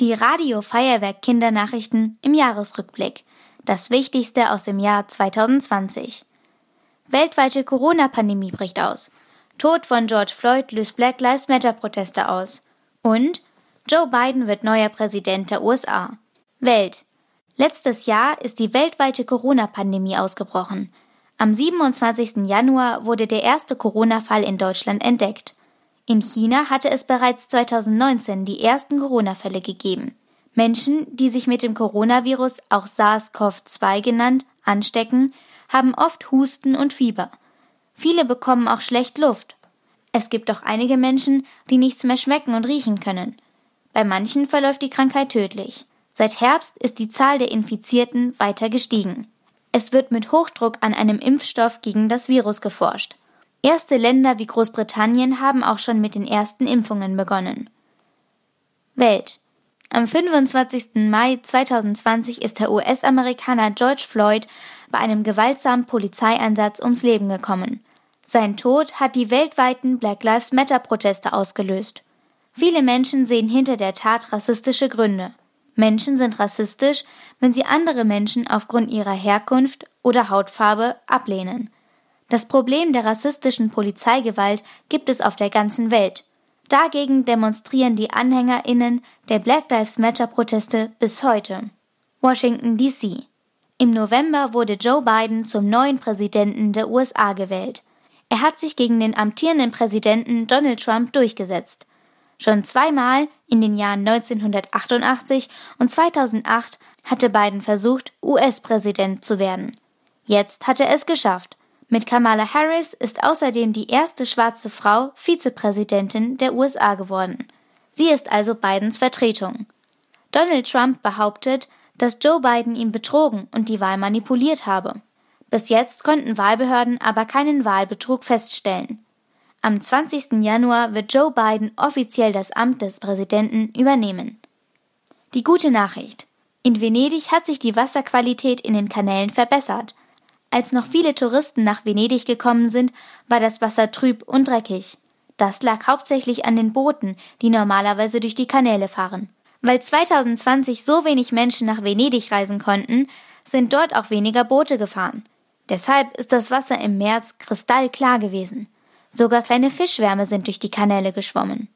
Die Radio Feuerwerk Kindernachrichten im Jahresrückblick. Das Wichtigste aus dem Jahr 2020. Weltweite Corona-Pandemie bricht aus. Tod von George Floyd löst Black Lives Matter Proteste aus. Und Joe Biden wird neuer Präsident der USA. Welt. Letztes Jahr ist die weltweite Corona-Pandemie ausgebrochen. Am 27. Januar wurde der erste Corona-Fall in Deutschland entdeckt. In China hatte es bereits 2019 die ersten Corona-Fälle gegeben. Menschen, die sich mit dem Coronavirus, auch SARS-CoV-2 genannt, anstecken, haben oft Husten und Fieber. Viele bekommen auch schlecht Luft. Es gibt auch einige Menschen, die nichts mehr schmecken und riechen können. Bei manchen verläuft die Krankheit tödlich. Seit Herbst ist die Zahl der Infizierten weiter gestiegen. Es wird mit Hochdruck an einem Impfstoff gegen das Virus geforscht. Erste Länder wie Großbritannien haben auch schon mit den ersten Impfungen begonnen. Welt. Am 25. Mai 2020 ist der US-Amerikaner George Floyd bei einem gewaltsamen Polizeieinsatz ums Leben gekommen. Sein Tod hat die weltweiten Black Lives Matter Proteste ausgelöst. Viele Menschen sehen hinter der Tat rassistische Gründe. Menschen sind rassistisch, wenn sie andere Menschen aufgrund ihrer Herkunft oder Hautfarbe ablehnen. Das Problem der rassistischen Polizeigewalt gibt es auf der ganzen Welt. Dagegen demonstrieren die Anhängerinnen der Black Lives Matter Proteste bis heute. Washington DC. Im November wurde Joe Biden zum neuen Präsidenten der USA gewählt. Er hat sich gegen den amtierenden Präsidenten Donald Trump durchgesetzt. Schon zweimal in den Jahren 1988 und 2008 hatte Biden versucht, US-Präsident zu werden. Jetzt hat er es geschafft. Mit Kamala Harris ist außerdem die erste schwarze Frau Vizepräsidentin der USA geworden. Sie ist also Bidens Vertretung. Donald Trump behauptet, dass Joe Biden ihn betrogen und die Wahl manipuliert habe. Bis jetzt konnten Wahlbehörden aber keinen Wahlbetrug feststellen. Am 20. Januar wird Joe Biden offiziell das Amt des Präsidenten übernehmen. Die gute Nachricht. In Venedig hat sich die Wasserqualität in den Kanälen verbessert. Als noch viele Touristen nach Venedig gekommen sind, war das Wasser trüb und dreckig. Das lag hauptsächlich an den Booten, die normalerweise durch die Kanäle fahren. Weil 2020 so wenig Menschen nach Venedig reisen konnten, sind dort auch weniger Boote gefahren. Deshalb ist das Wasser im März kristallklar gewesen. Sogar kleine Fischwärme sind durch die Kanäle geschwommen.